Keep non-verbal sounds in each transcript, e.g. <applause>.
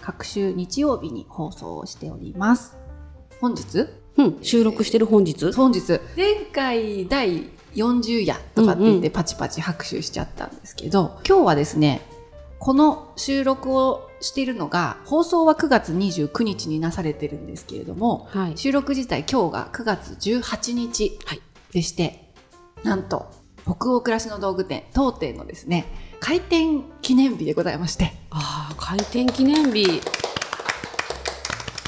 各週日曜日に放送をしております。本日？うん。収録してる本日？本日。前回第40夜とかって言ってパチパチ拍手しちゃったんですけど、今日はですねこの収録をしているのが放送は9月29日になされてるんですけれども、はい。収録自体今日が9月18日はい。でして、なんと北欧暮らしの道具店当店のですね開店記念日でございまして。ああ開店記念日。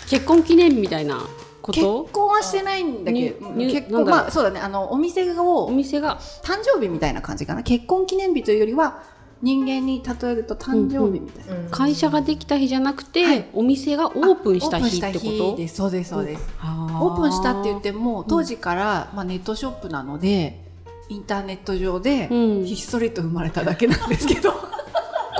結婚記念日みたいなこ結と婚はしてないんだけど、結婚まあそうだね。あのお店おを店が。誕生日みたいな感じかな。結婚記念日というよりは人間に例えると誕生日みたいな、会社ができた日じゃなくて、はい。お店がオープンした日ってこと？そうですそうです、あオープンしたって言ってても当時から、まあ、ネットショップなのでインターネット上でうん。ひっそりと生まれただけなんですけど、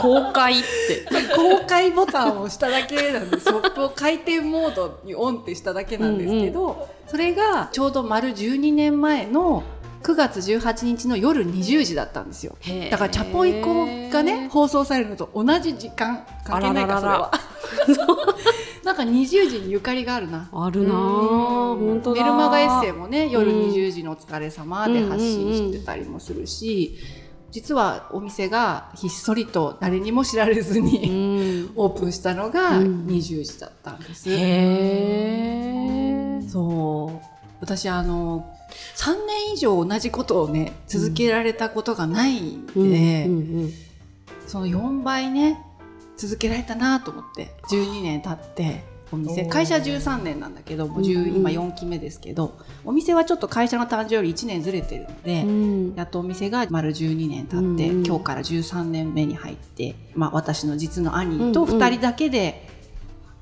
公開って。公開ボタンを押しただけなんですショップを開店モードにオンってしただけなんですけど、それがちょうど丸12年前の9月18日の夜20時だったんですよ。だから「チャポイコ」がね放送されるのと同じ時間関係ないかそれは。<laughs> なんか20時にゆかりがあるな。あるなあ本当だ。メルマガエッセイもね夜うん。20時のお疲れ様で発信してたりもするし、実はお店がひっそりと誰にも知られずうに、ん。<laughs> オープンしたのがうん。20時だったんです。へえそう。私あの3年以上同じことをね続けられたことがないんで、その4倍ね続けられたなと思って12年経ってお店会社13年なんだけどもう10うん。うん今4期目ですけどお店はちょっと会社の誕生より1年ずれてるので、うん。やっとお店が丸12年経って、うんうん。今日から13年目に入って、まあ、私の実の兄とうんうん。2人だけで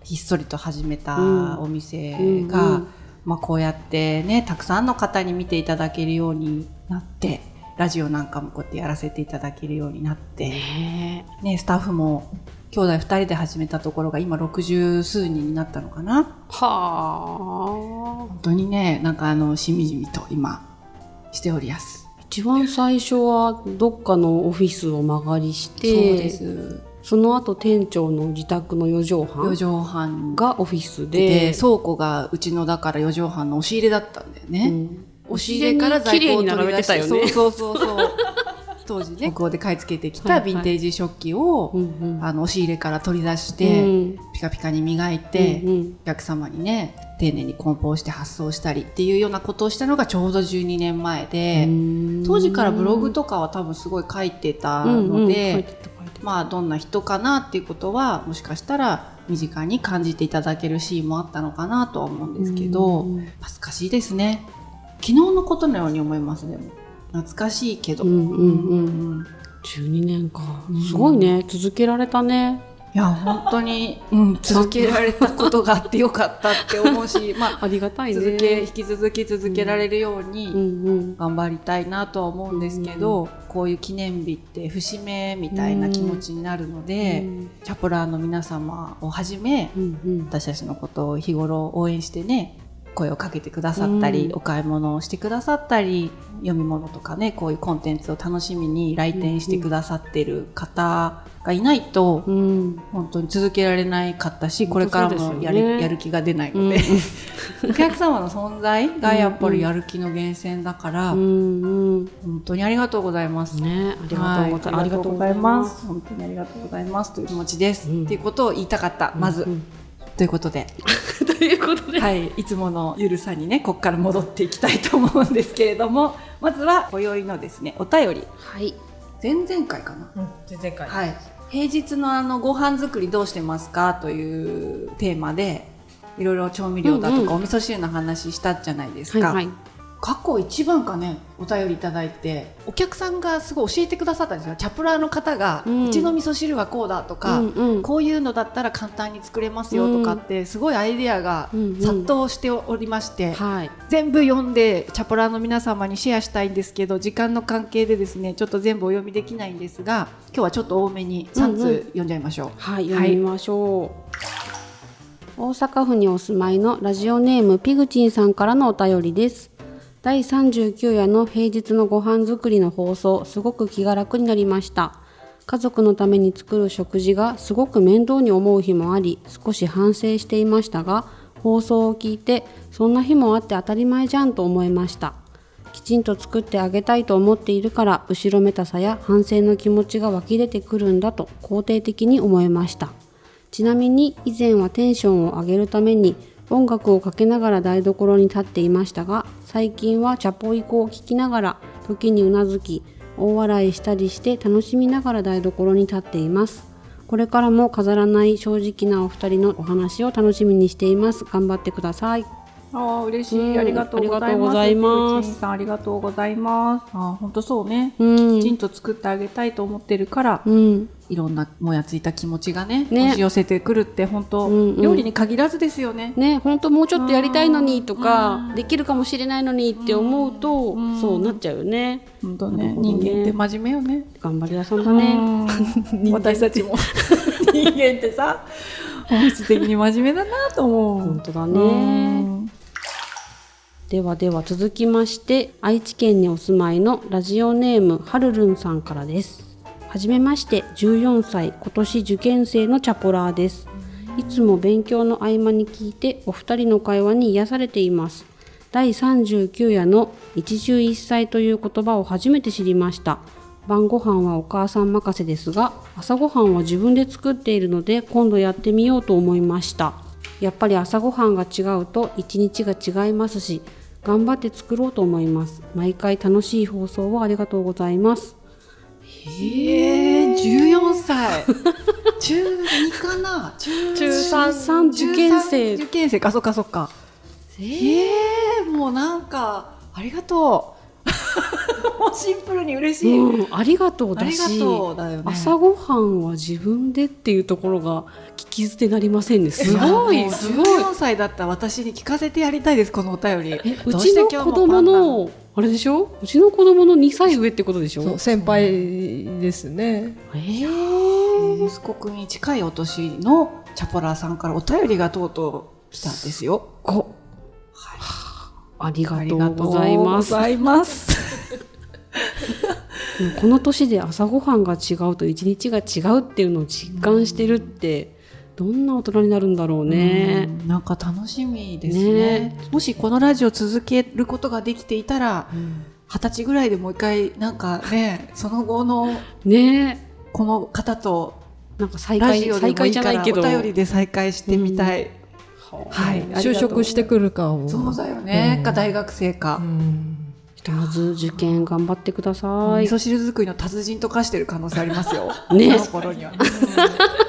ひっそりと始めたうん。お店が、まあ、こうやってねたくさんの方に見ていただけるようになってラジオなんかもこうやってやらせていただけるようになって、ねね、スタッフも兄弟2人で始めたところが今60数人になったのかな？はあ。本当にねなんかあのしみじみと今しておりやす。一番最初はどっかのオフィスを間借りしそうてです。その後店長の自宅の4畳半4畳半。ががオフィスでで倉庫がうちのだから4畳半の押し入れだったんだよね、うん。押し入れから在庫を並べてたよね。そう。そうそうそう当時ね北欧で買い付けてきたヴィンテージ食器を、うんうん。あの押し入れから取り出して、うん。ピカピカに磨いて、うんうん。お客様にね丁寧に梱包して発送したりっていうようなことをしたのがちょうど12年前で、うん。当時からブログとかは多分すごい書いてたうんうん。ので、書いてた書いてた。まあどんな人かなっていうことはもしかしたら身近に感じていただけるシーンもあったのかなとは思うんですけど、うん。恥ずかしいですね。昨日のことのように思いますでも懐かしいけど、うんうんうんうん。12年か。うん。すごいね。続けられたね。いや本当に、うん、続けられたことがあってよかったって思うし、<laughs> まあ、ありがたいね。続け引き続き続けられるように、うんうん。頑張りたいなとは思うんですけど、こういう記念日って節目みたいな気持ちになるので、うんチャポラーの皆様をはじめうんうん。私たちのことを日頃応援してね声をかけてくださったり、うん。お買い物をしてくださったり読み物とかねこういうコンテンツを楽しみに来店してくださってる方がいないと、うん。本当に続けられないかったしこれからもやる,、ねやる気が出ないうん。ので、お客様の存在がやっぱりやる気の源泉だから、うんうん。本当にありがとうございます。ねありがとうございます。本当にありがとうございます。という気持ちです。うん。っていうことを言いたかった、まず、うんということで、<laughs> ということで。はい、いつものゆるさにね、ここから戻っていきたいと思うんですけれども、まずは今宵のですね、お便り、はい。前々回かな。うん、全然回。はい、平日のあのご飯作りどうしてますか？というテーマでいろいろ調味料だとうんうん。かお味噌汁の話したじゃないですか、はいはい過去一番かねお便りいただいてお客さんがすごい教えてくださったんですよチャプラーの方が、ううんちの味噌汁はこうだとか、うんうんこういうのだったら簡単に作れますよとかって、すごいアイデアがうんうん殺到しておりまして、はい。全部読んでチャプラーの皆様にシェアしたいんですけど時間の関係でですねちょっと全部お読みできないんですが今日はちょっと多めに3うんうん通読んじゃいましょう。はい、読みましょう。大阪府にお住まいのラジオネームピグチンさんからのお便りです。第39夜の平日のご飯作りの放送、すごく気が楽になりました。家族のために作る食事がすごく面倒に思う日もあり、少し反省していましたが、放送を聞いて、そんな日もあって当たり前じゃんと思いました。きちんと作ってあげたいと思っているから後ろめたさや反省の気持ちが湧き出てくるんだと肯定的に思いましたちなみに以前はテンションを上げるために音楽をかけながら台所に立っていましたが最近はチャポイコを聴きながら時にうなずき大笑いしたりして楽しみながら台所に立っています。これからも飾らない正直なお二人のお話を楽しみにしています。頑張ってください。ああ嬉しい、うんありがとうございます。ありがとうございます。ああ本当そうね、うん。きちんと作ってあげたいと思ってるから、うんいろんなもやついた気持ちがねね。押し寄せてくるって本当、うんうん。料理に限らずですよね。ね本当もうちょっとやりたいのにとうかん。できるかもしれないのにって思うとうん。そうなっちゃうよね。本当ねね。人間って真面目よね。頑張り屋さんだね。うん。<laughs> 私たちも。人間ってさ本質的に真面目だなと思う。本当だうねん。ではでは続きまして愛知県にお住まいのラジオネームはるるんさんからですはじめまして14歳今年受験生のチャポラーです。いつも勉強の合間に聞いてお二人の会話に癒されています。第39夜の一汁一菜という言葉を初めて知りました。晩ご飯はお母さん任せですが朝ごはんは自分で作っているので今度やってみようと思いました。やっぱり朝ごはんが違うと一日が違いますし頑張って作ろうと思います。毎回楽しい放送をありがとうございます。ええ14歳。<laughs> 中2かな？中中三受験生。受験生。かそっかそっか。ええもうなんかありがとう。<laughs> もうシンプルに嬉しい、うん、ありがとうありがだしとうだよね。朝ごはんは自分でっていうところが聞き捨てなりませんね。すごいすごい。14歳だった私に聞かせてやりたいですこのお便り。えうどちの子供のあれでしょ？うちの子供の2歳上ってことでしょ？先輩ですね。えー。息子くんに近いお年のチャポラーさんからお便りがとうとう来たんですよ。ごありありがとうごございます。ざいます。この年で朝ごはんが違うと一日が違うっていうのを実感してるってどんな大人になるんだろうね。うん。なんか楽しみですね。ね。もしこのラジオ続けることができていたら二十歳ぐらいでもう一回なんかね <laughs> その後のね。この方となんか再会再会じゃないけど。お便りで再会してみたい、はい。就職してくるか。を。そうだよね、うん。か大学生か。う、ん。ひとまず受験頑張ってください。味噌汁作りの達人と化してる可能性ありますよ。ね。この頃には、<laughs>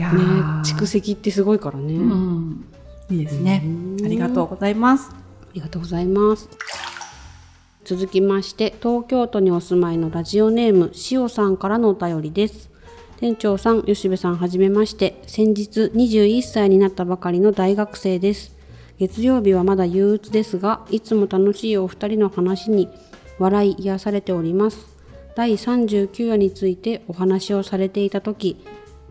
ねー蓄積ってすごいからね。うんいいですねうんありがとうございますありがとうございます。続きまして、東京都にお住まいのラジオネーム、しおさんからのお便りです。店長さん、吉部さん、はじめまして。先日21歳になったばかりの大学生です。月曜日はまだ憂鬱ですが、いつも楽しいお二人の話に笑い癒されております。第39夜についてお話をされていた時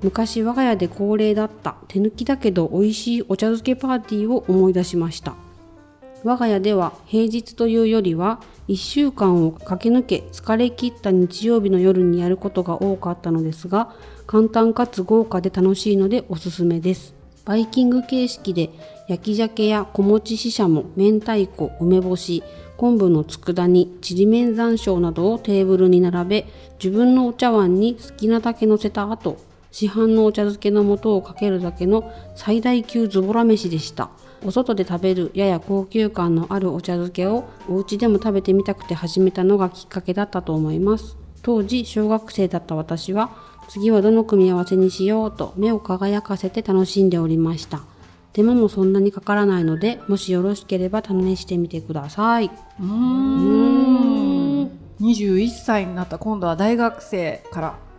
昔我が家で恒例だった手抜きだけど美味しいお茶漬けパーティーを思い出しました。我が家では平日というよりは1週間を駆け抜け疲れ切った日曜日の夜にやることが多かったのですが簡単かつ豪華で楽しいのでおすすめです。バイキング形式で焼き鮭や小餅ししゃも明太子梅干し昆布の佃煮ちりめん山椒などをテーブルに並べ自分のお茶碗に好きなだけ乗せた後市販のお茶漬けの素をかけるだけの最大級ズボラ飯でした。お外で食べるやや高級感のあるお茶漬けをお家でも食べてみたくて始めたのがきっかけだったと思います。当時小学生だった私は次はどの組み合わせにしようと目を輝かせて楽しんでおりました。手間もそんなにかからないのでもしよろしければ試してみてください。うーん。21歳になった今度は大学生から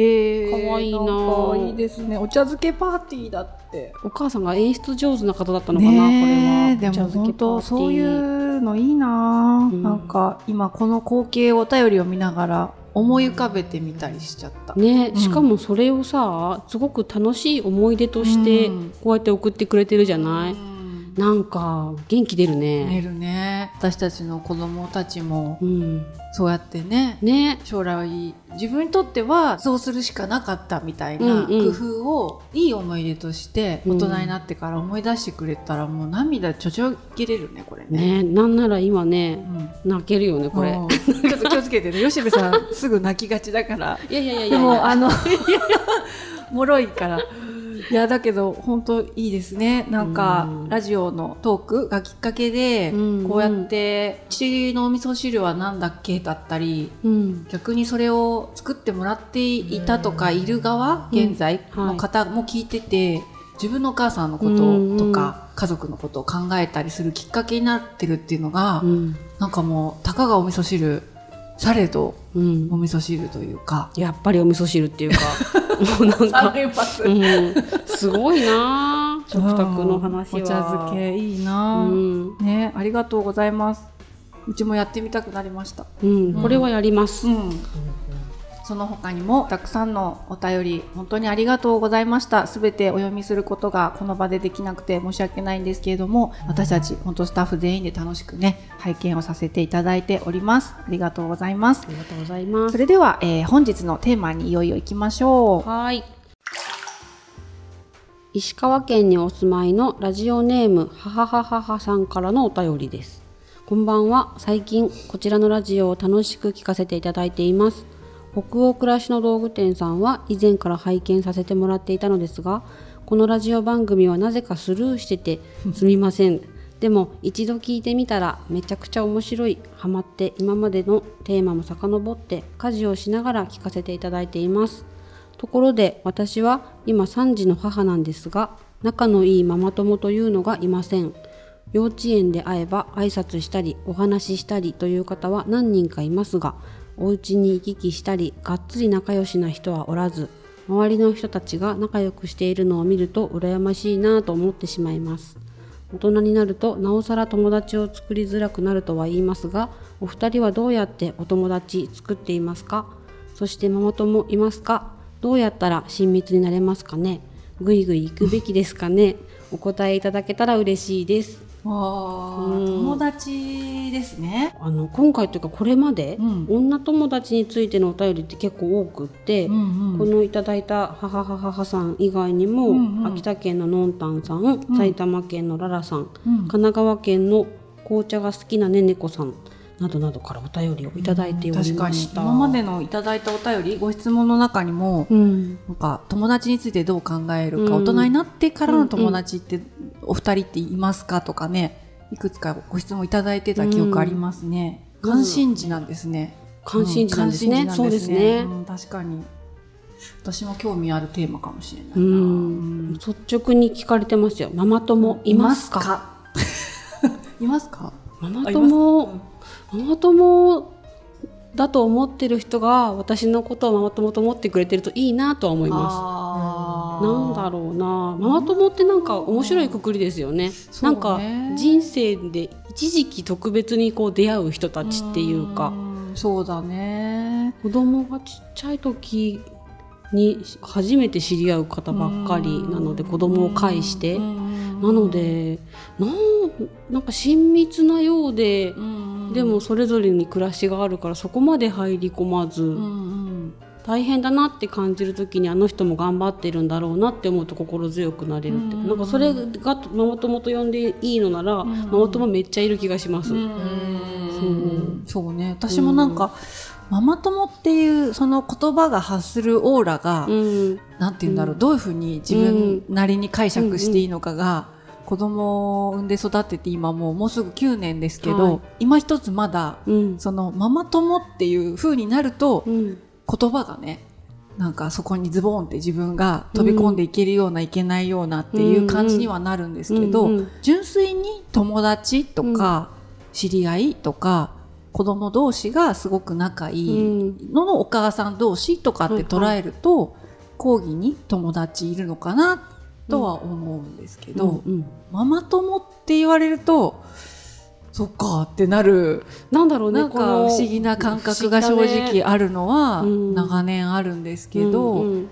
えー、かわいいなんかいいですね。お茶漬けパーティーだって。お母さんが演出上手な方だったのかな、ねえこれは。でも本当そういう。うのいいな、うん。なんか今この光景をお便りを見ながら思い浮かべてみたりしちゃった、ね、うん。しかもそれをさすごく楽しい思い出としてうん。こうやって送ってくれてるじゃない、うんなんか元気出るね。寝るね。私たちの子供たちもうん、そうやってねね。将来自分にとってはそうするしかなかったみたいな工夫をいい思い出として大人になってから思い出してくれたらもう涙ちょちょぎれるねこれね。ね。なんなら今うねん。泣けるよねこれ。うんちょっと気をつけてね。<laughs> 吉部さんすぐ泣きがちだから。いやいやいやいでやもあの <laughs> もろいからいやだけど本当いいですね。なんかうん。ラジオのトークがきっかけでうん。こうやって「父のお味噌汁は何だっけ?」だったりうん。逆にそれを作ってもらっていたとかいる側うん。現在の方も聞いてて自分のお母さんのこととか家族のことを考えたりするきっかけになってるっていうのがうん。なんかもうたかがお味噌汁されどうん。お味噌汁というか。やっぱりお味噌汁っていうかもうなんか、うん、すごいな。<laughs> 食卓の話は。お茶漬けいいうな、ん。ねありがとうございます。うちもやってみたくなりました。うん、これはやります。うんその他にもたくさんのお便り本当にありがとうございましたすべてお読みすることがこの場でできなくて申し訳ないんですけれども私たち本当スタッフ全員で楽しくね拝見をさせていただいておりますありがとうございますありがとうございます。それでは、えー本日のテーマにいよいよ行きましょうはい。石川県にお住まいのラジオネームはははははさんからのお便りです。こんばんは。最近こちらのラジオを楽しく聞かせていただいています。北欧暮らしの道具店さんは以前から拝見させてもらっていたのですが、このラジオ番組はなぜかスルーしててすみません。でも一度聞いてみたらめちゃくちゃ面白い、ハマって今までのテーマも遡って家事をしながら聞かせていただいています。ところで私は今3児の母なんですが仲のいいママ友というのがいません幼稚園で会えば挨拶したりお話ししたりという方は何人かいますがお家に行き来したりがっつり仲良しな人はおらず周りの人たちが仲良くしているのを見ると羨ましいなぁと思ってしまいます。大人になるとなおさら友達を作りづらくなるとは言いますがお二人はどうやってお友達作っていますか？そしてママ友いますか？どうやったら親密になれますかね？ぐいぐい行くべきですかね？お答えいただけたら嬉しいです。あうん。友達ですね。あの今回というかこれまで、うん。女友達についてのお便りって結構多くって、うんうん。このいただいた母母母さん以外にも、うんうん。秋田県ののんたんさん、埼玉県のララさん。神奈川県の紅茶が好きなねねこさんなどなどからお便りをいただいておりました。今までのいただいたお便りご質問の中にも、うん。なんか友達についてどう考えるか、うん。大人になってからの友達ってお二人っていますかとかねいくつかご質問いただいてた記憶ありますね、うん。関心事なんですね。関心事なんですね。そうですね。うん確かに。私も興味あるテーマかもしれないな、率直に聞かれてますよ。ママ友いますか？いますか？<laughs> ママ友、ママ友だと思ってる人が私のことをママ友と思ってくれてるといいなとは思いまあす。なんだろうな、ママ友ってなんか面白いくくりですよね。ねなんか人生で一時期特別にこう出会う人たちっていうか、ん。そうだね。子供がちっちゃい時に初めて知り合う方ばっかりなので子供を介して。なのでなんなんか親密なようで、でもそれぞれに暮らしがあるからそこまで入り込まず、うんうん。大変だなって感じる時にあの人も頑張ってるんだろうなって思うと心強くなれるっていうか、なんかそれがママ友と呼んでいいのなら、ママ友めっちゃいる気がします。うん。そうね私もなんか、ママ友っていうその言葉が発するオーラが、うん。なんて言うんだろう、どういうふうに自分なりに解釈していいのかが、子供を産んで育てて今もうもうすぐ9年ですけど、はい。今一つまだうん。そのママ友っていう風になるとうん。言葉がねなんかそこにズボンって自分が飛び込んでいけるような、いけないようなっていう感じにはなるんですけど、うんうん純粋に友達とか知り合いとか子供同士がすごく仲いいののお母さん同士とかって捉えると、講義に友達いるのかなとは思うんですけど、うんうん。ママ友って言われるとそっかってなる。なんだろうねなんか不思議な感覚が正直あるのはうん。長年あるんですけど、うんうん。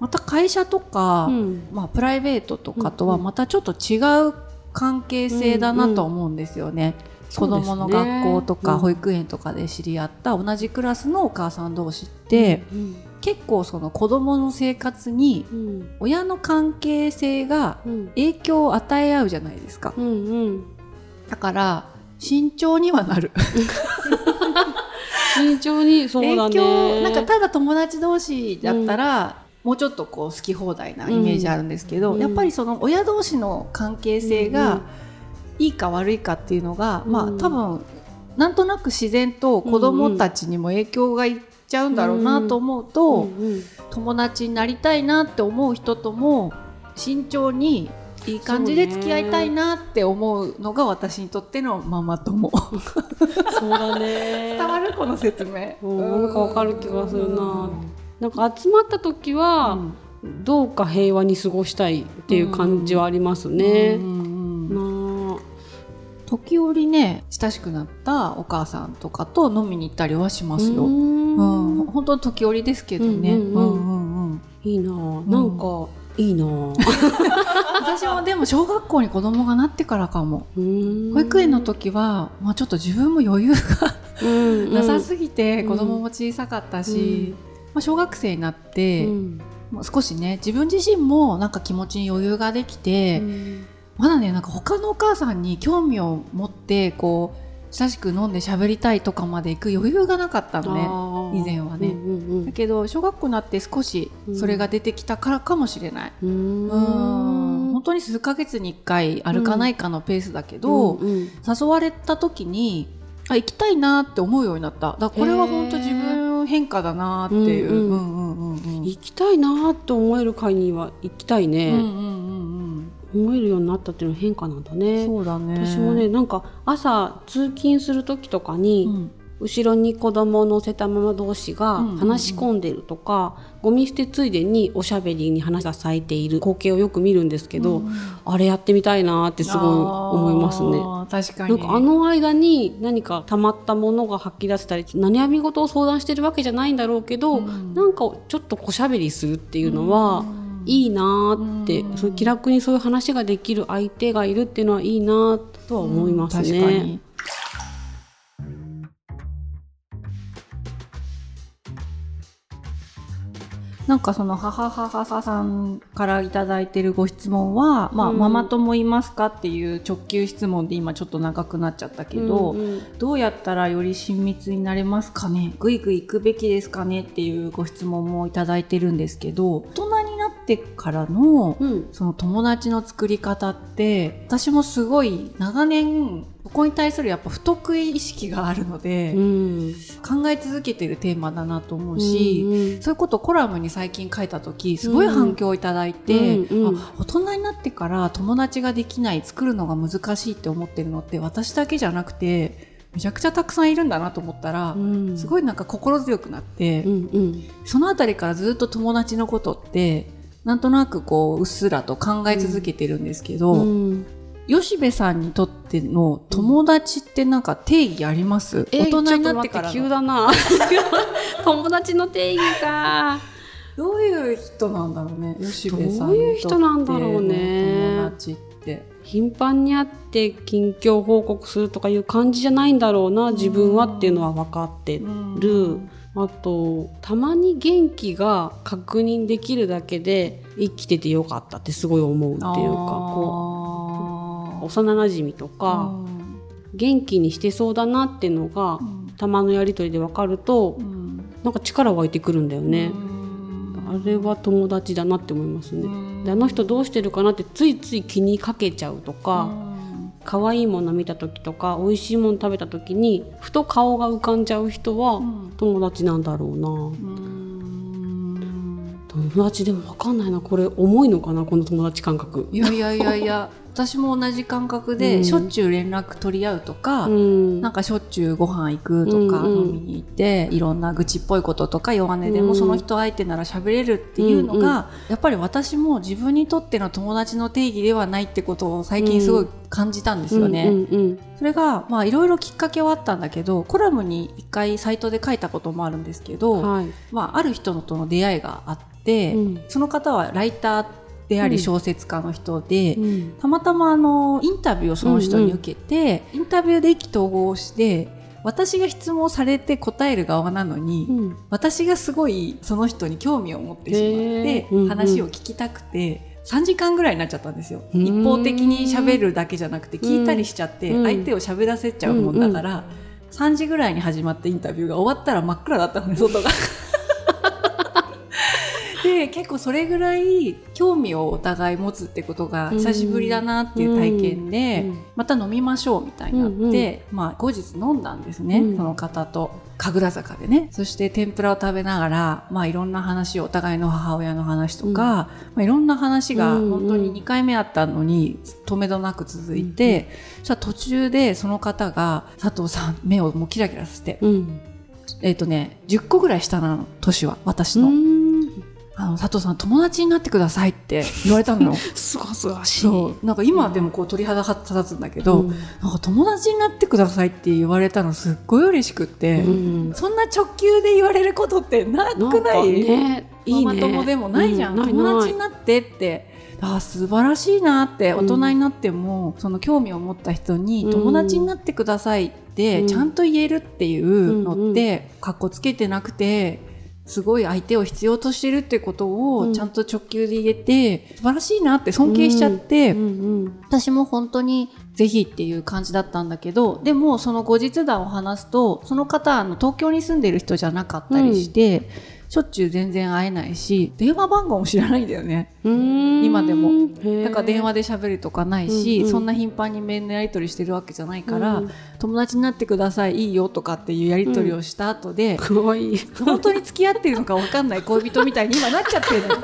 また会社とか、うん。まあ、プライベートとかとはまたちょっと違う関係性だなと思うんですよね。子そうですね。供の学校とうん。か保育園とかで知り合った同じクラスのお母さん同士って、うん結構その子供の生活にうん。親の関係性がうん。影響を与え合うじゃないですか。うんうん。だから慎重にはなる。<laughs> 慎重にそうだ影ね響なんかただ友達同士だったら、もうちょっとこう好き放題なイメージあるんですけど、うん。やっぱりその親同士の関係性がいいか悪いかっていうのが、まあうん。多分なんとなく自然と子供たちにも影響がいっちゃうんだろうなと思うと、うんうん友達になりたいなって思う人とも慎重にいい感じで付き合いたいなって思うのが私にとってのママ友。<laughs> そうだね伝わるこの説明。うんなんかわかる気がするななんか集まった時は、どうか平和に過ごしたいっていう感じはありますね。うんうん時折ね親しくなったお母さんとかと飲みに行ったりはしますよ。ううん。ん。本当時折ですけどね。いいなあ。なんか、いいなあ。<laughs> 私もでも小学校に子供がなってからかも。うん。保育園の時は、まあ、ちょっと自分も余裕がうんなさすぎてうん。子供も小さかったし、まあ、小学生になって、少しね自分自身もなんか気持ちに余裕ができて、うんまだねなんか他のお母さんに興味を持ってこう親しく飲んで喋りたいとかまで行く余裕がなかったのね。以前はね。うんうんだけど小学校になって少しそれが出てきたからかもしれない。うん。うん。うん本当に数ヶ月に1回歩かないかのペースだけど、うんうん誘われた時にあ行きたいなって思うようになった。だこれは本当自分変化だなっていう。うんうんうん。うんうんうん行きたいなって思える会には行きたいね、うんうんうん思えるようになったっていうのは変化なんだうんね。そうだね。私もねなんか朝通勤する時とかに、うん。後ろに子供を乗せたママ同士がうんうんうん。話し込んでるとか、ゴミ捨てついでにおしゃべりに花が咲いている。光景をよく見るんですけど、うん。あれやってみたいなってすごい思いますね。確かに。なんかあの間に何か溜まったものが吐き出せたり悩み事を相談してるわけじゃないんだろうけど、うん。なんかちょっとおしゃべりするっていうのは、いいなーって、うん。そういう気楽にそういう話ができる相手がいるっていうのはいいなとは思いますね。なんかその母母母さんからいただいてるご質問は、まあ、うん。ママ友いますかっていう直球質問で今ちょっと長くなっちゃったけど、うんうん。どうやったらより親密になれますかね？ぐいぐい行くべきですかね？っていうご質問もいただいてるんですけど大人になってからのうん。その友達の作り方って私もすごい長年そこに対するやっぱ不得意意識があるので、うん。考え続けてるテーマだなと思うし、うんそういうことをコラムに最近書いた時すごい反響をいただいて、うんうん。あ大人になってから友達ができない作るのが難しいって思ってるのって私だけじゃなくてめちゃくちゃたくさんいるんだなと思ったら、うん。すごいなんか心強くなって、うんうん。そのあたりからずっと友達のことってなんとなくこううっすらと考え続けてるんですけど、うん。吉部さんにとっての友達ってなんか定義あります、え大人になってから急のだな。<laughs> 友達の定義か。どういう人なんだろうね吉部さんどういう人なんだろうね。友達って。頻繁に会って近況報告するとかいう感じじゃないんだろうな自分はっていうのは分かってる、あとたまに元気が確認できるだけで生きててよかったってすごい思うっていうかこう幼なじみとか、元気にしてそうだなっていうのが、たまのやり取りで分かると、なんか力湧いてくるんだよね、あれは友達だなって思いますね、であの人どうしてるかなってついつい気にかけちゃうとか、可愛いもの見た時とか美味しいもの食べた時にふと顔が浮かんじゃう人は友達なんだろうな、友達でもわかんないな。これ重いのかなこの友達感覚。いやいやいやいや私も同じ感覚で、うん。しょっちゅう連絡取り合うとか、うん。なんかしょっちゅうご飯行くとか、飲みに行っていろんな愚痴っぽいこととか弱音でもうん。その人相手なら喋れるっていうのが、やっぱり私も自分にとっての友達の定義ではないってことを最近すごい感じたんですよね。それがまあいろいろきっかけはあったんだけどコラムに一回サイトで書いたこともあるんですけど、うんはい。まあ、ある人との出会いがあって、うん。その方はライターでありうん。小説家の人で、うん。たまたまあのインタビューをその人に受けて、インタビューで意気投合して私が質問されて答える側なのに、うん。私がすごいその人に興味を持ってしまって、話を聞きたくて3時間ぐらいになっちゃったんですよ。うん。一方的に喋るだけじゃなくて聞いたりしちゃって、うん。相手を喋らせちゃうもんだから、3時ぐらいに始まったインタビューが終わったら真っ暗だったのね外が。で結構それぐらい興味をお互い持つってことが久しぶりだなっていう体験で、うんまた飲みましょうみたいになって、まあ、後日飲んだんですね、うん。その方と。神楽坂でね。そして天ぷらを食べながら、まあ、いろんな話をお互いの母親の話とか、うん。まあ、いろんな話がうん本当に2回目あったのに止めどなく続いて、そしたら途中でその方が佐藤さん目をもうキラキラさせて、うん。えっ、とね10個ぐらい下なの年は私の。うんあの佐藤さん友達になってくださいって言われたのよ。<laughs> すがすがしい。そう。なんか今でもこう鳥肌が立つんだけど、うん。なんか友達になってくださいって言われたのすっごい嬉しくって、うん。そんな直球で言われることってなくない？ねいいね。ママ友でもないじゃん、い友達になってって。あー素晴らしいなってうん大人になっても、その興味を持った人にうん。友達になってくださいってうんちゃんと言えるっていうのって、かっこつけてなくてすごい相手を必要としてるってことうん。をちゃんと直球で言えて、素晴らしいなって尊敬しちゃって、うんうん私も本当にぜひっていう感じだったんだけどでもその後日談を話すとその方あの東京に住んでる人じゃなかったりして、しょっちゅう全然会えないし電話番号も知らないんだよね。うん。今でも。だから電話で喋るとかないし、うんうん。そんな頻繁にメールのやり取りしてるわけじゃないから、うん。友達になってくださいいいよとかっていうやり取りをした後で、かわいい。本当に付き合ってるのか分かんない恋人みたいに今なっちゃってるの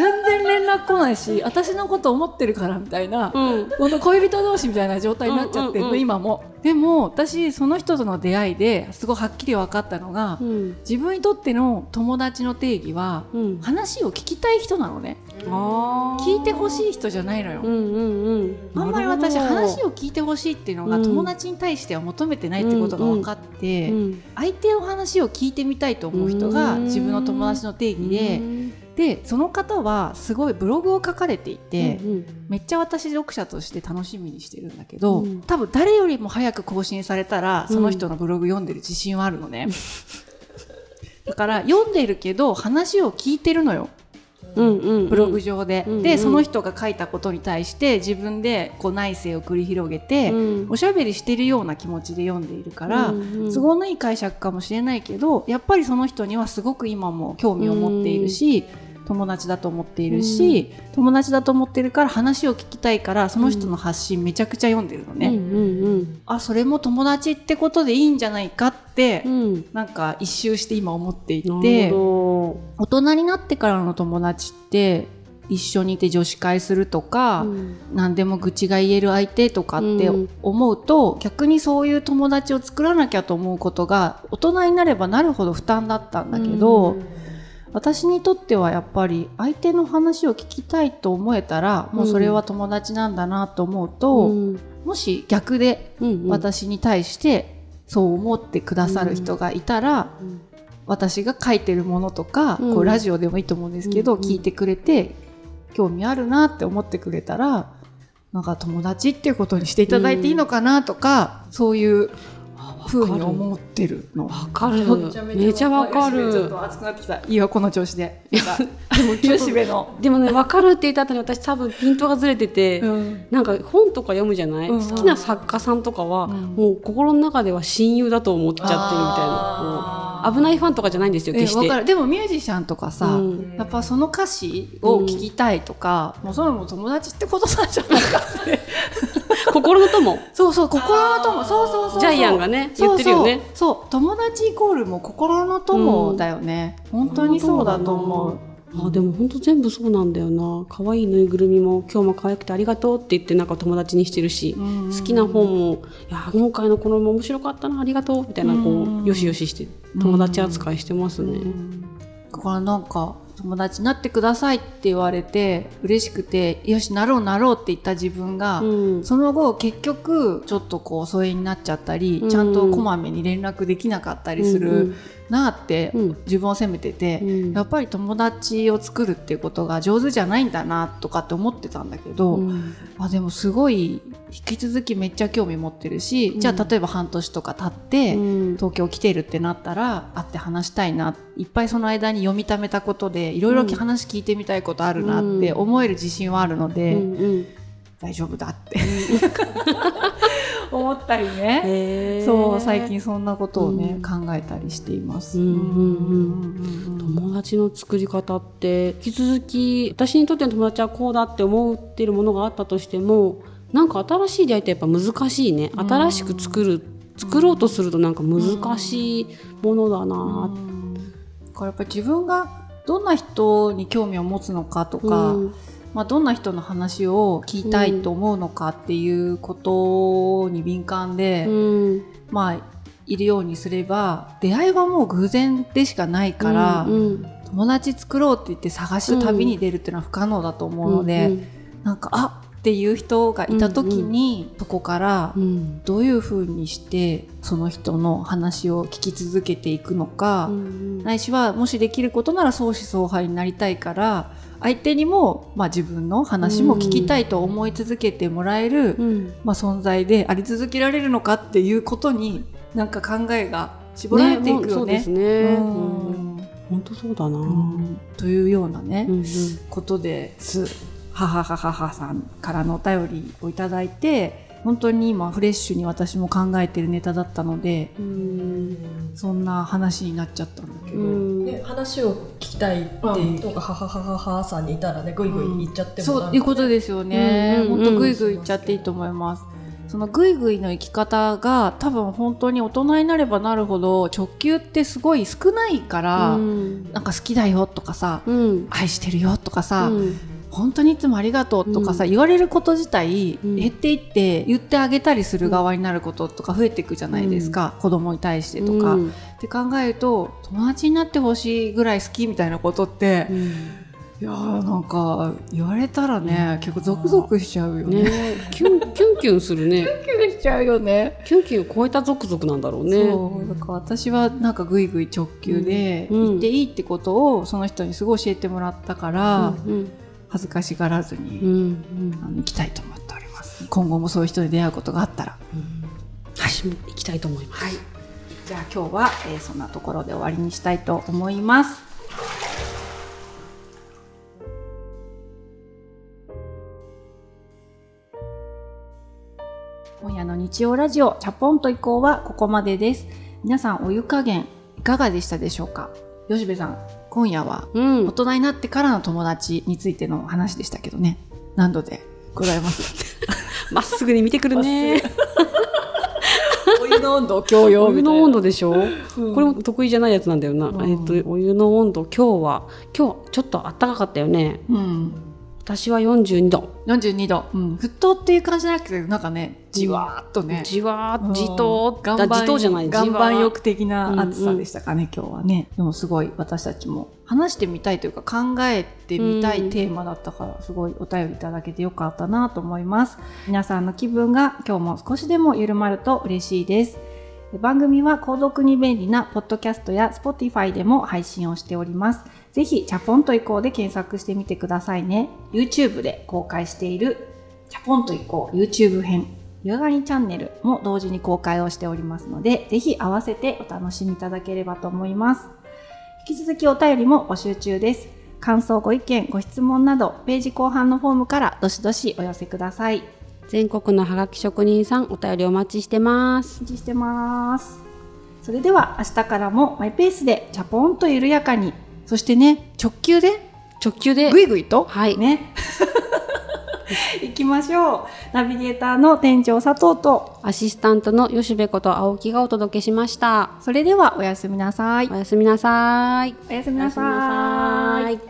全然連絡来ないし私のこと思ってるからみたいな、うん。この恋人同士みたいな状態になっちゃってるの、うんうんうん今も。でも私その人との出会いですごいはっきり分かったのが、うん。自分にとっての友達の定義は、うん。話を聞きたい人なのね。聞いてほしい人じゃないのよ、うんうんうん。あんまり私話を聞いてほしいっていうのがうん。友達に対しては求めてないってことが分かって、うん相手の話を聞いてみたいと思う人が自分の友達の定義で、うんでその方はすごいブログを書かれていて、うんめっちゃ私読者として楽しみにしてるんだけど、うん。多分誰よりも早く更新されたらその人のブログ読んでる自信はあるのね、<laughs> だから読んでるけど話を聞いてるのよ。うんうんブログ上で、うんうん。でその人が書いたことに対して自分でこう内省を繰り広げて、うん。おしゃべりしてるような気持ちで読んでいるから、うんうん。都合のいい解釈かもしれないけどやっぱりその人にはすごく今も興味を持っているし、友達だと思っているし、友達だと思ってるから話を聞きたいからその人の発信めちゃくちゃ読んでるのね、うん。うんあそれも友達ってことでいいんじゃないかって、うん。うんなんか一周して今思っていなて大人になってからの友達って一緒にいて女子会するとか、どうん。何でも愚痴が言える相手とかってうん。思うと、逆にそういう友達を作らなきゃと思うことが大人になればなるほど負担だったんだけど、私にとってはやっぱり相手の話を聞きたいと思えたらもうそれは友達なんだなと思うと、うん。もし逆で私に対してそう思ってくださる人がいたら、うん私が書いてるものとか、うん。こうラジオでもいいと思うんですけど、聞いてくれて興味あるなって思ってくれたらなんか友達っていうことにしていただいていいのかなとか、そういう風に思ってるの。わかる。めちゃわかちょっると熱くなってきた。いいよこの調子で。でも吉部の。でもねわかるって言った後に私多分ピントがずれてて、うん。なんか本とか読むじゃない、好きな作家さんとかは、うんもう心の中では親友だと思っちゃってるみたいな。危ないファンとかじゃないんですよえ決して。わかる。でもミュージシャンとかさ、うん。やっぱその歌詞を聞きたいとか、もうそれも友達ってことなんじゃないかって <laughs> <laughs> 心の友？そうそう心の友。そうそうそうジャイアンがね言ってるよね。そう友達イコールも心の友だよね、本当にそうだと思う。あでも本当全部そうなんだよな。可愛いぬいぐるみも今日も可愛くてありがとうって言ってなんか友達にしてるし、うん好きな本も「いや今回のこのも面白かったなありがとう」みたいなこうんうよしよしして友達扱いしてますね。だからなんか友達になってくださいって言われて嬉しくてよしなろうなろうって言った自分が、うん。その後結局ちょっとこう疎遠になっちゃったり、うん。ちゃんとこまめに連絡できなかったりするなってうん。自分を責めてて、うん。やっぱり友達を作るっていうことが上手じゃないんだなとかって思ってたんだけど、うん。あでもすごい引き続きめっちゃ興味持ってるし、じゃあ例えば半年とか経って、うん。東京来てるってなったら会って話したいないっぱいその間に読みためたことでいろいろ話聞いてみたいことあるなって思える自信はあるので、うんうん。大丈夫だって <laughs> <laughs> 思ったりね。そう最近そんなことをね、うん。考えたりしています。友達の作り方って引き続き私にとっての友達はこうだって思ってるものがあったとしてもなんか新しい出会いってやっぱ難しいね。新しく作る作ろうとするとなんか難しいものだな。だからやっぱり自分がどんな人に興味を持つのかとか、うんまあ、どんな人の話を聞きたいと思うのかっていうことに敏感で、うん。まあいるようにすれば出会いはもう偶然でしかないから、うん友達作ろうって言って探して旅に出るっていうのは不可能だと思うので、うん。なんかあっていう人がいた時に、そこからうん。どういうふうにしてその人の話を聞き続けていくのか、うんないしはもしできることなら相思相愛になりたいから相手にも、まあ、自分の話も聞きたいと思い続けてもらえる、うん。まあ、存在であり続けられるのかっていうことになんか考えが絞られていくよね。そうですね。うん。本当そうだな、うん。というようなね、うんうん。ことです。母はははさんからのお便りをいただいて本当に今フレッシュに私も考えてるネタだったのでうんそんな話になっちゃったんだけど。うん。ね、話を聞きたいっていう人がはははははさんにいたらねぐいぐい言っちゃってもそういうことですよね。本当ぐいぐい言っちゃっていいと思います。そのぐいぐいの生き方が多分本当に大人になればなるほど直球ってすごい少ないから、うん。なんか好きだよとかさ、うん。愛してるよとかさ、うん本当にいつもありがとうとかさ、言われること自体うん。減っていって言ってあげたりする側になることとか増えていくじゃないですか、子供に対してとか。うん。って考えると友達になってほしいぐらい好きみたいなことって、いやーなんか言われたらね、結構ゾクゾクしちゃうよね。ねキュンキュンキュンするね。キュンしちゃうよね。キュンキュンを超えたゾクゾクなんだろうね。そうだから私はなんかぐいぐい直球でうん。言っていいってことをその人にすごい教えてもらったから、うん恥ずかしがらずうんうに、んあの行きたいと思っております。今後もそういう人に出会うことがあったら。私も行きたいと思いますはい。じゃあ今日は、えーそんなところで終わりにしたいと思います。今夜の日曜ラジオチャポンと移行はここまでです。皆さんお湯加減いかがでしたでしょうか？吉部さん、今夜はうん。大人になってからの友達についての話でしたけどね。何度でございます？<laughs> まっすぐに見てくるね。<laughs> お湯の温度を共有お湯の温度でしょ、うん。これも得意じゃないやつなんだよな、うん。えっとお湯の温度今日は今日ちょっと暖かかったよね。うん。私は42度。42度、うん、沸騰っていう感じじゃなくてなんかねじわーっとね、じわっじと岩盤じとじゃない岩盤浴的な暑さでしたかね、今日はね。でもすごい私たちも話してみたいというか考えてみたいテーマだったから、すごいお便りいただけてよかったなと思います。皆さんの気分が今日も少しでも緩まると嬉しいです番組は購読に便利なポッドキャストや Spotify でも配信をしております。ぜひ、チャポンと移行で検索してみてくださいね。YouTube で公開しているチャポンと移行 YouTube 編、湯上がりチャンネルも同時に公開をしておりますので、ぜひ合わせてお楽しみいただければと思います。引き続きお便りも募集中です。感想、ご意見、ご質問など、ページ後半のフォームからどしどしお寄せください。全国のハガキ職人さんお便りお待ちしてます。お待ちしてます。それでは明日からもマイペースでチャポンと緩やかに、そしてね、直球で直球で。ぐいぐいと、はい。ね、<laughs> 行きましょう。ナビゲーターの店長佐藤とアシスタントの吉部こと青木がお届けしました。それではおやすみなさい。おやすみなさい。おやすみなさおやすみなさい